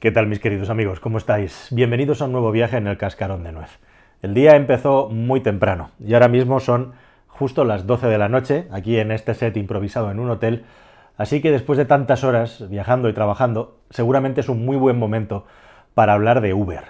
¿Qué tal mis queridos amigos? ¿Cómo estáis? Bienvenidos a un nuevo viaje en el cascarón de nuez. El día empezó muy temprano y ahora mismo son justo las 12 de la noche, aquí en este set improvisado en un hotel, así que después de tantas horas viajando y trabajando, seguramente es un muy buen momento para hablar de Uber.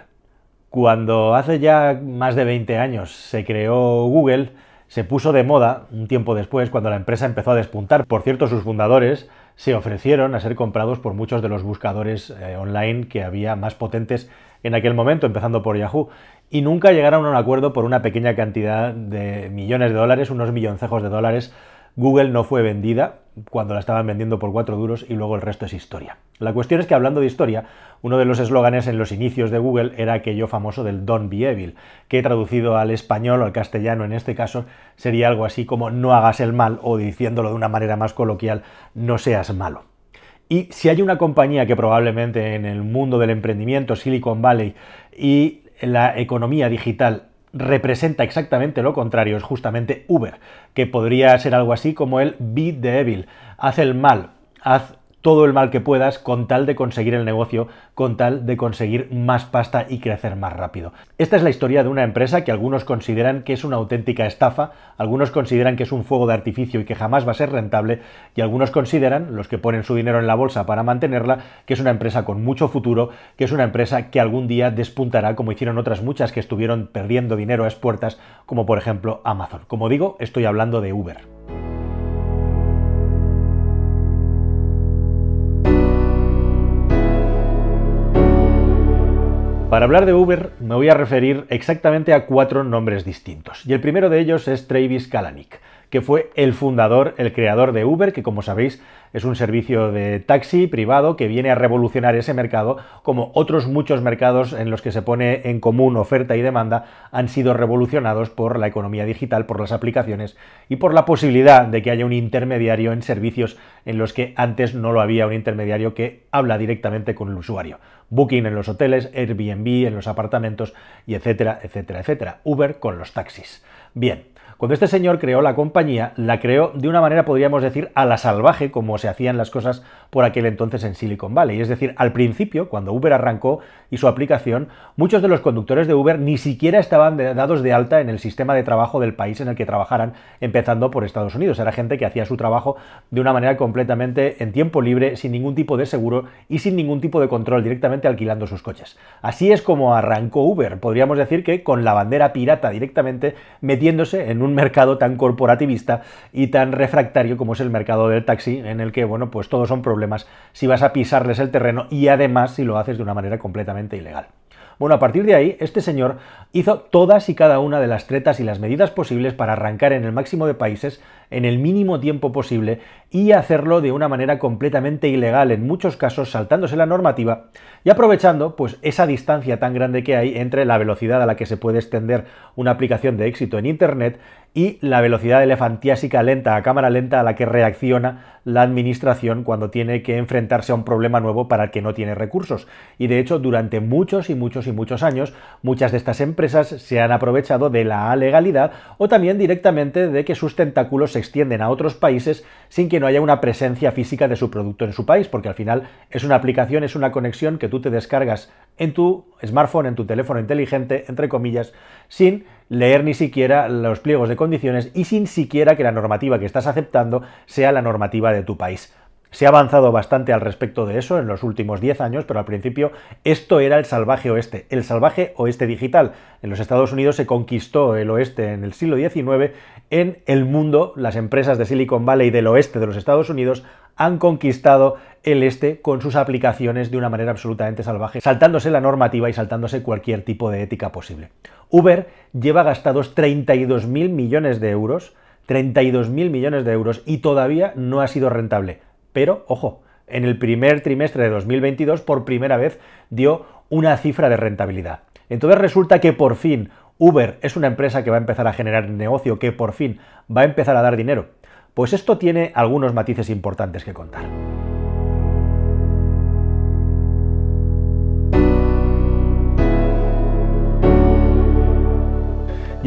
Cuando hace ya más de 20 años se creó Google, se puso de moda un tiempo después cuando la empresa empezó a despuntar. Por cierto, sus fundadores se ofrecieron a ser comprados por muchos de los buscadores eh, online que había más potentes en aquel momento, empezando por Yahoo, y nunca llegaron a un acuerdo por una pequeña cantidad de millones de dólares, unos milloncejos de dólares, Google no fue vendida cuando la estaban vendiendo por cuatro duros y luego el resto es historia. La cuestión es que hablando de historia, uno de los eslóganes en los inicios de Google era aquello famoso del Don't be evil, que traducido al español o al castellano en este caso sería algo así como no hagas el mal o diciéndolo de una manera más coloquial, no seas malo. Y si hay una compañía que probablemente en el mundo del emprendimiento, Silicon Valley y la economía digital representa exactamente lo contrario, es justamente Uber, que podría ser algo así como el Be the Evil, haz el mal, haz todo el mal que puedas con tal de conseguir el negocio, con tal de conseguir más pasta y crecer más rápido. Esta es la historia de una empresa que algunos consideran que es una auténtica estafa, algunos consideran que es un fuego de artificio y que jamás va a ser rentable, y algunos consideran, los que ponen su dinero en la bolsa para mantenerla, que es una empresa con mucho futuro, que es una empresa que algún día despuntará como hicieron otras muchas que estuvieron perdiendo dinero a expuertas, como por ejemplo Amazon. Como digo, estoy hablando de Uber. Para hablar de Uber me voy a referir exactamente a cuatro nombres distintos. Y el primero de ellos es Travis Kalanick, que fue el fundador, el creador de Uber, que como sabéis es un servicio de taxi privado que viene a revolucionar ese mercado, como otros muchos mercados en los que se pone en común oferta y demanda han sido revolucionados por la economía digital, por las aplicaciones y por la posibilidad de que haya un intermediario en servicios en los que antes no lo había un intermediario que habla directamente con el usuario. Booking en los hoteles, Airbnb en los apartamentos y etcétera, etcétera, etcétera. Uber con los taxis. Bien, cuando este señor creó la compañía, la creó de una manera, podríamos decir, a la salvaje, como se hacían las cosas por aquel entonces en Silicon Valley. Es decir, al principio, cuando Uber arrancó y su aplicación, muchos de los conductores de Uber ni siquiera estaban dados de alta en el sistema de trabajo del país en el que trabajaran, empezando por Estados Unidos. Era gente que hacía su trabajo de una manera completamente en tiempo libre, sin ningún tipo de seguro y sin ningún tipo de control, directamente alquilando sus coches. Así es como arrancó Uber. Podríamos decir que con la bandera pirata directamente metiéndose en un un mercado tan corporativista y tan refractario como es el mercado del taxi, en el que, bueno, pues todos son problemas si vas a pisarles el terreno y además si lo haces de una manera completamente ilegal. Bueno, a partir de ahí, este señor hizo todas y cada una de las tretas y las medidas posibles para arrancar en el máximo de países en el mínimo tiempo posible y hacerlo de una manera completamente ilegal, en muchos casos saltándose la normativa y aprovechando pues esa distancia tan grande que hay entre la velocidad a la que se puede extender una aplicación de éxito en internet y la velocidad elefantiásica lenta a cámara lenta a la que reacciona la administración cuando tiene que enfrentarse a un problema nuevo para el que no tiene recursos. Y de hecho, durante muchos y muchos y muchos años, muchas de estas empresas se han aprovechado de la legalidad o también directamente de que sus tentáculos se extienden a otros países sin que no haya una presencia física de su producto en su país, porque al final es una aplicación, es una conexión que tú te descargas en tu smartphone, en tu teléfono inteligente, entre comillas, sin leer ni siquiera los pliegos de condiciones y sin siquiera que la normativa que estás aceptando sea la normativa de tu país. Se ha avanzado bastante al respecto de eso en los últimos 10 años, pero al principio esto era el salvaje oeste, el salvaje oeste digital. En los Estados Unidos se conquistó el oeste en el siglo XIX, en el mundo las empresas de Silicon Valley del oeste de los Estados Unidos han conquistado el este con sus aplicaciones de una manera absolutamente salvaje, saltándose la normativa y saltándose cualquier tipo de ética posible. Uber lleva gastados 32.000 millones de euros, 32.000 millones de euros y todavía no ha sido rentable. Pero, ojo, en el primer trimestre de 2022 por primera vez dio una cifra de rentabilidad. Entonces resulta que por fin Uber es una empresa que va a empezar a generar negocio, que por fin va a empezar a dar dinero. Pues esto tiene algunos matices importantes que contar.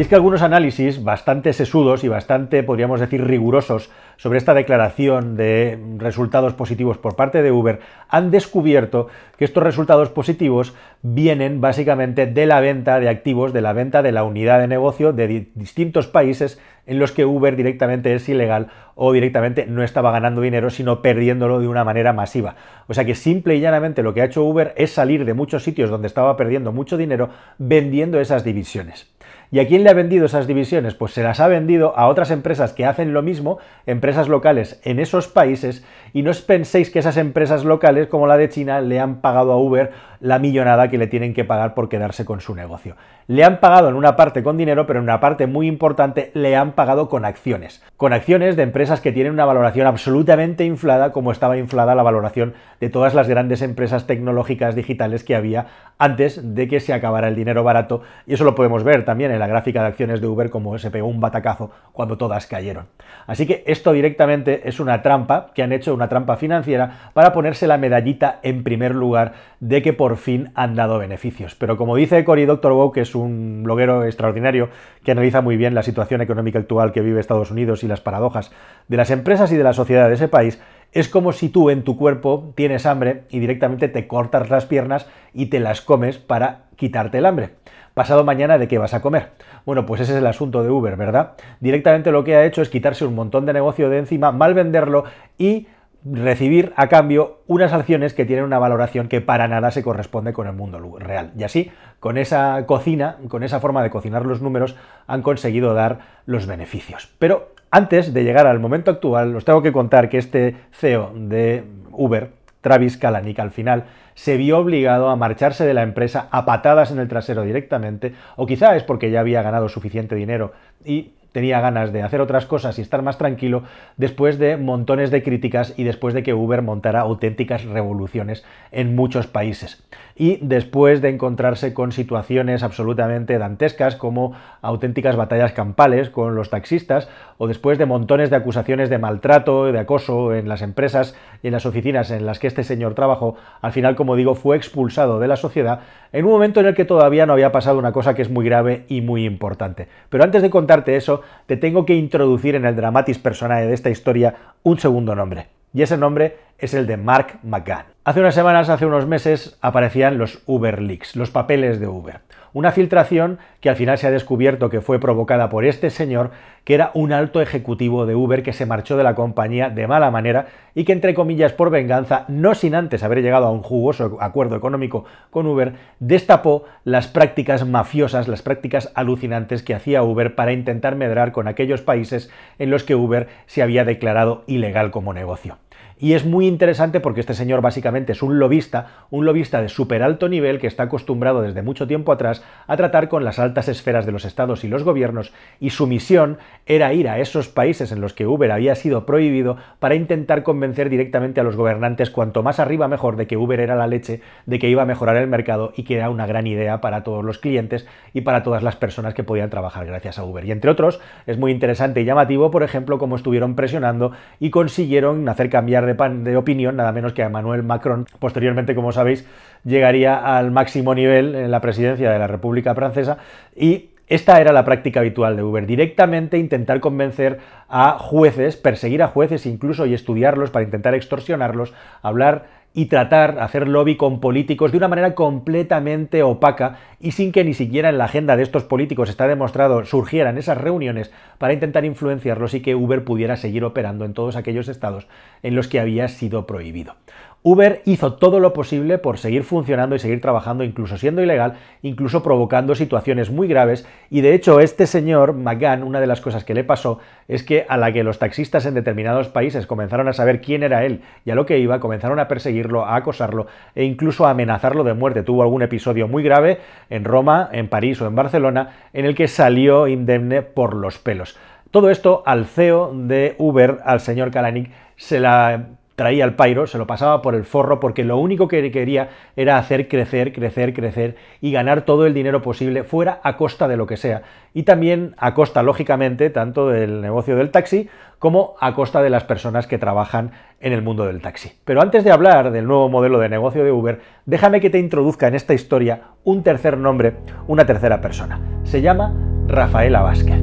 Y es que algunos análisis bastante sesudos y bastante, podríamos decir, rigurosos sobre esta declaración de resultados positivos por parte de Uber han descubierto que estos resultados positivos vienen básicamente de la venta de activos, de la venta de la unidad de negocio de distintos países en los que Uber directamente es ilegal o directamente no estaba ganando dinero, sino perdiéndolo de una manera masiva. O sea que simple y llanamente lo que ha hecho Uber es salir de muchos sitios donde estaba perdiendo mucho dinero vendiendo esas divisiones. ¿Y a quién le ha vendido esas divisiones? Pues se las ha vendido a otras empresas que hacen lo mismo, empresas locales en esos países, y no os penséis que esas empresas locales como la de China le han pagado a Uber la millonada que le tienen que pagar por quedarse con su negocio. Le han pagado en una parte con dinero, pero en una parte muy importante le han pagado con acciones. Con acciones de empresas que tienen una valoración absolutamente inflada, como estaba inflada la valoración de todas las grandes empresas tecnológicas digitales que había antes de que se acabara el dinero barato. Y eso lo podemos ver también en la gráfica de acciones de Uber, como se pegó un batacazo cuando todas cayeron. Así que esto directamente es una trampa que han hecho, una trampa financiera, para ponerse la medallita en primer lugar de que por fin han dado beneficios. Pero como dice Cory Doctorow, que es un bloguero extraordinario que analiza muy bien la situación económica actual que vive Estados Unidos y las paradojas de las empresas y de la sociedad de ese país, es como si tú en tu cuerpo tienes hambre y directamente te cortas las piernas y te las comes para quitarte el hambre. Pasado mañana, ¿de qué vas a comer? Bueno, pues ese es el asunto de Uber, ¿verdad? Directamente lo que ha hecho es quitarse un montón de negocio de encima, mal venderlo y recibir a cambio unas acciones que tienen una valoración que para nada se corresponde con el mundo real. Y así, con esa cocina, con esa forma de cocinar los números, han conseguido dar los beneficios. Pero antes de llegar al momento actual, os tengo que contar que este CEO de Uber, Travis Kalanick, al final se vio obligado a marcharse de la empresa a patadas en el trasero directamente, o quizá es porque ya había ganado suficiente dinero y tenía ganas de hacer otras cosas y estar más tranquilo después de montones de críticas y después de que Uber montara auténticas revoluciones en muchos países. Y después de encontrarse con situaciones absolutamente dantescas como auténticas batallas campales con los taxistas o después de montones de acusaciones de maltrato, de acoso en las empresas y en las oficinas en las que este señor trabajó, al final, como digo, fue expulsado de la sociedad en un momento en el que todavía no había pasado una cosa que es muy grave y muy importante. Pero antes de contarte eso, te tengo que introducir en el dramatis personae de esta historia un segundo nombre. Y ese nombre es el de Mark McGann. Hace unas semanas, hace unos meses, aparecían los Uber Leaks, los papeles de Uber. Una filtración que al final se ha descubierto que fue provocada por este señor, que era un alto ejecutivo de Uber que se marchó de la compañía de mala manera y que, entre comillas, por venganza, no sin antes haber llegado a un jugoso acuerdo económico con Uber, destapó las prácticas mafiosas, las prácticas alucinantes que hacía Uber para intentar medrar con aquellos países en los que Uber se había declarado ilegal como negocio. Y es muy interesante porque este señor básicamente es un lobista, un lobista de súper alto nivel que está acostumbrado desde mucho tiempo atrás a tratar con las altas esferas de los estados y los gobiernos y su misión era ir a esos países en los que Uber había sido prohibido para intentar convencer directamente a los gobernantes cuanto más arriba mejor de que Uber era la leche, de que iba a mejorar el mercado y que era una gran idea para todos los clientes y para todas las personas que podían trabajar gracias a Uber. Y entre otros, es muy interesante y llamativo, por ejemplo, cómo estuvieron presionando y consiguieron hacer de de, opinión, nada menos que a Emmanuel Macron. Posteriormente, como sabéis, llegaría al máximo nivel en la presidencia de la República Francesa y esta era la práctica habitual de Uber, directamente intentar convencer a jueces, perseguir a jueces incluso y estudiarlos para intentar extorsionarlos, hablar y tratar, hacer lobby con políticos de una manera completamente opaca y sin que ni siquiera en la agenda de estos políticos está demostrado surgieran esas reuniones para intentar influenciarlos y que Uber pudiera seguir operando en todos aquellos estados en los que había sido prohibido. Uber hizo todo lo posible por seguir funcionando y seguir trabajando, incluso siendo ilegal, incluso provocando situaciones muy graves. Y de hecho, este señor McGann, una de las cosas que le pasó es que a la que los taxistas en determinados países comenzaron a saber quién era él y a lo que iba, comenzaron a perseguirlo, a acosarlo e incluso a amenazarlo de muerte. Tuvo algún episodio muy grave en Roma, en París o en Barcelona, en el que salió indemne por los pelos. Todo esto al CEO de Uber, al señor Kalanick, se la traía el pairo, se lo pasaba por el forro, porque lo único que quería era hacer crecer, crecer, crecer y ganar todo el dinero posible, fuera a costa de lo que sea. Y también a costa, lógicamente, tanto del negocio del taxi como a costa de las personas que trabajan en el mundo del taxi. Pero antes de hablar del nuevo modelo de negocio de Uber, déjame que te introduzca en esta historia un tercer nombre, una tercera persona. Se llama Rafaela Vázquez.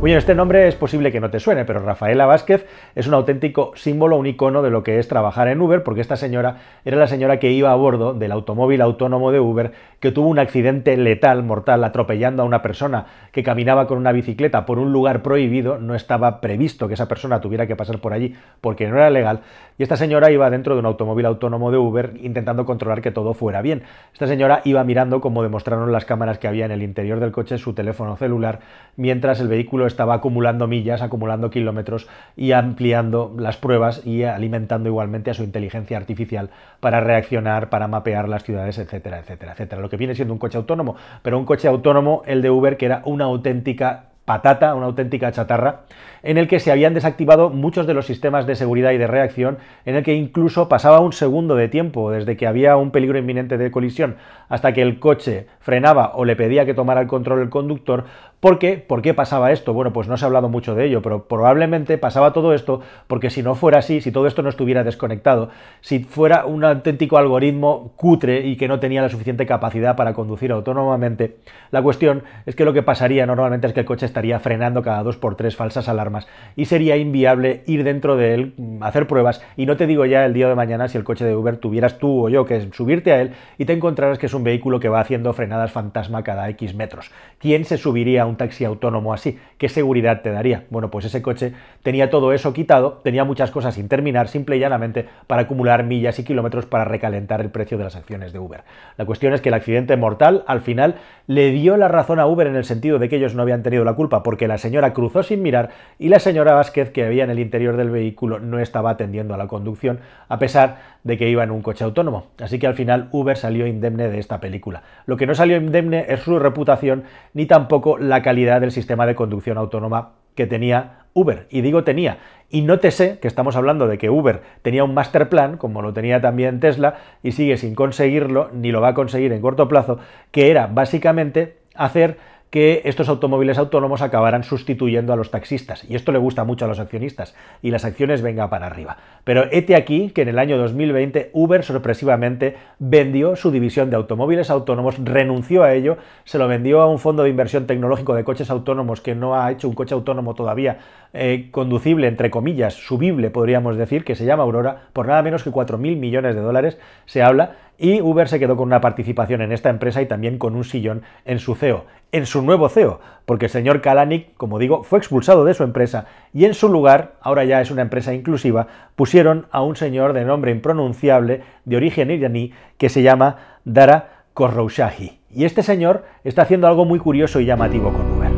Muy bien, este nombre es posible que no te suene, pero Rafaela Vázquez es un auténtico símbolo, un icono de lo que es trabajar en Uber, porque esta señora era la señora que iba a bordo del automóvil autónomo de Uber, que tuvo un accidente letal, mortal, atropellando a una persona que caminaba con una bicicleta por un lugar prohibido, no estaba previsto que esa persona tuviera que pasar por allí porque no era legal, y esta señora iba dentro de un automóvil autónomo de Uber intentando controlar que todo fuera bien. Esta señora iba mirando, como demostraron las cámaras que había en el interior del coche, su teléfono celular, mientras el vehículo estaba acumulando millas, acumulando kilómetros y ampliando las pruebas y alimentando igualmente a su inteligencia artificial para reaccionar, para mapear las ciudades, etcétera, etcétera, etcétera. Lo que viene siendo un coche autónomo, pero un coche autónomo, el de Uber, que era una auténtica patata, una auténtica chatarra, en el que se habían desactivado muchos de los sistemas de seguridad y de reacción, en el que incluso pasaba un segundo de tiempo desde que había un peligro inminente de colisión hasta que el coche frenaba o le pedía que tomara el control el conductor, ¿Por qué? ¿Por qué pasaba esto? Bueno, pues no se ha hablado mucho de ello, pero probablemente pasaba todo esto porque si no fuera así, si todo esto no estuviera desconectado, si fuera un auténtico algoritmo cutre y que no tenía la suficiente capacidad para conducir autónomamente, la cuestión es que lo que pasaría normalmente es que el coche estaría frenando cada dos por tres falsas alarmas y sería inviable ir dentro de él, mm, hacer pruebas y no te digo ya el día de mañana si el coche de Uber tuvieras tú o yo que subirte a él y te encontrarás que es un vehículo que va haciendo frenadas fantasma cada X metros. ¿Quién se subiría un taxi autónomo así? ¿Qué seguridad te daría? Bueno, pues ese coche tenía todo eso quitado, tenía muchas cosas sin terminar, simple y llanamente para acumular millas y kilómetros para recalentar el precio de las acciones de Uber. La cuestión es que el accidente mortal al final le dio la razón a Uber en el sentido de que ellos no habían tenido la culpa porque la señora cruzó sin mirar y la señora Vázquez que había en el interior del vehículo no estaba atendiendo a la conducción a pesar de que iba en un coche autónomo. Así que al final Uber salió indemne de esta película. Lo que no salió indemne es su reputación ni tampoco la calidad del sistema de conducción autónoma que tenía Uber. Y digo tenía. Y nótese que estamos hablando de que Uber tenía un master plan, como lo tenía también Tesla, y sigue sin conseguirlo, ni lo va a conseguir en corto plazo, que era básicamente hacer que estos automóviles autónomos acabarán sustituyendo a los taxistas. Y esto le gusta mucho a los accionistas. Y las acciones venga para arriba. Pero hete aquí que en el año 2020 Uber sorpresivamente vendió su división de automóviles autónomos, renunció a ello, se lo vendió a un fondo de inversión tecnológico de coches autónomos que no ha hecho un coche autónomo todavía eh, conducible, entre comillas, subible, podríamos decir, que se llama Aurora, por nada menos que 4.000 millones de dólares se habla y Uber se quedó con una participación en esta empresa y también con un sillón en su CEO, en su nuevo CEO, porque el señor Kalanick, como digo, fue expulsado de su empresa y en su lugar, ahora ya es una empresa inclusiva, pusieron a un señor de nombre impronunciable, de origen iraní, que se llama Dara Khosrowshahi. Y este señor está haciendo algo muy curioso y llamativo con Uber.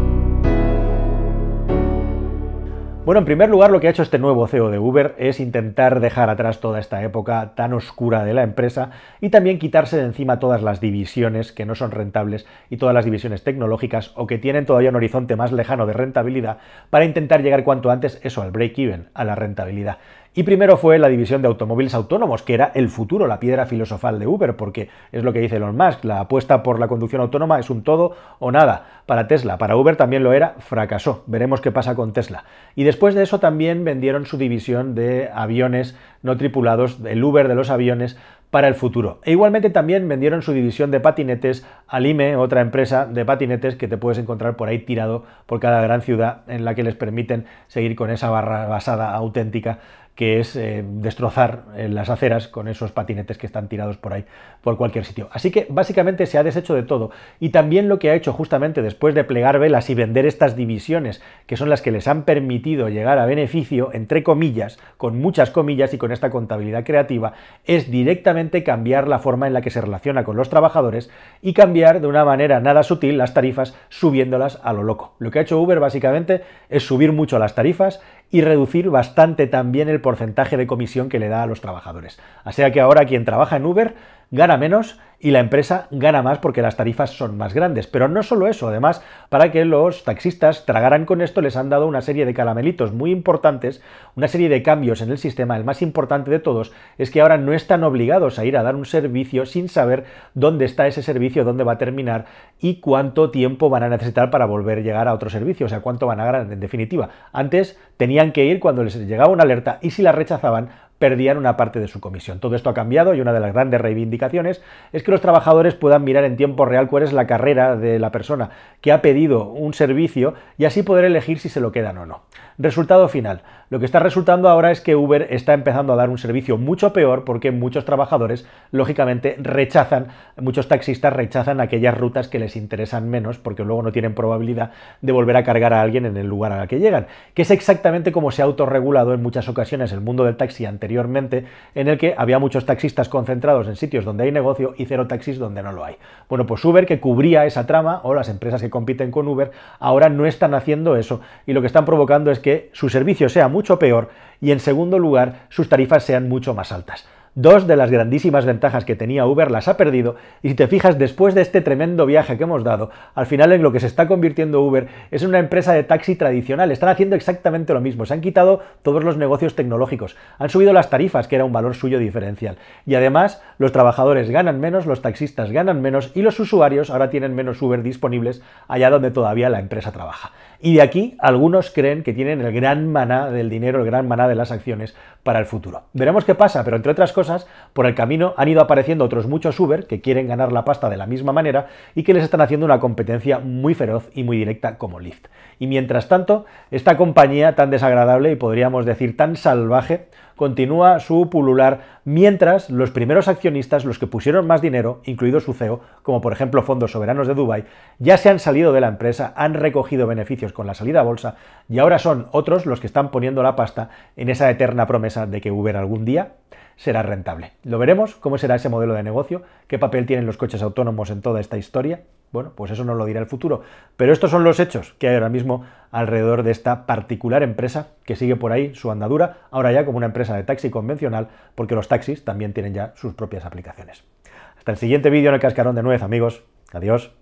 Bueno, en primer lugar, lo que ha hecho este nuevo CEO de Uber es intentar dejar atrás toda esta época tan oscura de la empresa y también quitarse de encima todas las divisiones que no son rentables y todas las divisiones tecnológicas o que tienen todavía un horizonte más lejano de rentabilidad para intentar llegar cuanto antes eso al break-even, a la rentabilidad. Y primero fue la división de automóviles autónomos, que era el futuro, la piedra filosofal de Uber, porque es lo que dice Elon Musk, la apuesta por la conducción autónoma es un todo o nada para Tesla. Para Uber también lo era, fracasó. Veremos qué pasa con Tesla. Y después de eso también vendieron su división de aviones no tripulados, el Uber de los aviones, para el futuro. E igualmente también vendieron su división de patinetes a Lime, otra empresa de patinetes que te puedes encontrar por ahí tirado por cada gran ciudad en la que les permiten seguir con esa barra basada auténtica que es eh, destrozar eh, las aceras con esos patinetes que están tirados por ahí, por cualquier sitio. Así que básicamente se ha deshecho de todo. Y también lo que ha hecho justamente después de plegar velas y vender estas divisiones, que son las que les han permitido llegar a beneficio, entre comillas, con muchas comillas y con esta contabilidad creativa, es directamente cambiar la forma en la que se relaciona con los trabajadores y cambiar de una manera nada sutil las tarifas subiéndolas a lo loco. Lo que ha hecho Uber básicamente es subir mucho las tarifas y reducir bastante también el porcentaje de comisión que le da a los trabajadores. Así que ahora quien trabaja en Uber gana menos y la empresa gana más porque las tarifas son más grandes. Pero no solo eso, además, para que los taxistas tragaran con esto, les han dado una serie de caramelitos muy importantes, una serie de cambios en el sistema. El más importante de todos es que ahora no están obligados a ir a dar un servicio sin saber dónde está ese servicio, dónde va a terminar y cuánto tiempo van a necesitar para volver a llegar a otro servicio, o sea, cuánto van a ganar en definitiva. Antes tenían que ir cuando les llegaba una alerta y si la rechazaban, perdían una parte de su comisión. Todo esto ha cambiado y una de las grandes reivindicaciones es que los trabajadores puedan mirar en tiempo real cuál es la carrera de la persona que ha pedido un servicio y así poder elegir si se lo quedan o no. Resultado final. Lo que está resultando ahora es que Uber está empezando a dar un servicio mucho peor porque muchos trabajadores, lógicamente, rechazan, muchos taxistas rechazan aquellas rutas que les interesan menos porque luego no tienen probabilidad de volver a cargar a alguien en el lugar al que llegan, que es exactamente como se ha autorregulado en muchas ocasiones el mundo del taxi anteriormente, en el que había muchos taxistas concentrados en sitios donde hay negocio y cero taxis donde no lo hay. Bueno, pues Uber, que cubría esa trama, o las empresas que compiten con Uber, ahora no están haciendo eso y lo que están provocando es que su servicio sea mucho peor y en segundo lugar sus tarifas sean mucho más altas. Dos de las grandísimas ventajas que tenía Uber las ha perdido y si te fijas después de este tremendo viaje que hemos dado, al final en lo que se está convirtiendo Uber es una empresa de taxi tradicional. Están haciendo exactamente lo mismo. Se han quitado todos los negocios tecnológicos, han subido las tarifas, que era un valor suyo diferencial. Y además los trabajadores ganan menos, los taxistas ganan menos y los usuarios ahora tienen menos Uber disponibles allá donde todavía la empresa trabaja. Y de aquí algunos creen que tienen el gran maná del dinero, el gran maná de las acciones para el futuro. Veremos qué pasa, pero entre otras cosas, por el camino han ido apareciendo otros muchos Uber que quieren ganar la pasta de la misma manera y que les están haciendo una competencia muy feroz y muy directa como Lyft. Y mientras tanto, esta compañía tan desagradable y podríamos decir tan salvaje continúa su pulular mientras los primeros accionistas, los que pusieron más dinero, incluido su CEO, como por ejemplo fondos soberanos de Dubai, ya se han salido de la empresa, han recogido beneficios con la salida a bolsa y ahora son otros los que están poniendo la pasta en esa eterna promesa de que Uber algún día será rentable. Lo veremos, cómo será ese modelo de negocio, qué papel tienen los coches autónomos en toda esta historia. Bueno, pues eso nos lo dirá el futuro. Pero estos son los hechos que hay ahora mismo alrededor de esta particular empresa que sigue por ahí su andadura, ahora ya como una empresa de taxi convencional, porque los taxis también tienen ya sus propias aplicaciones. Hasta el siguiente vídeo en el cascarón de nuez, amigos. Adiós.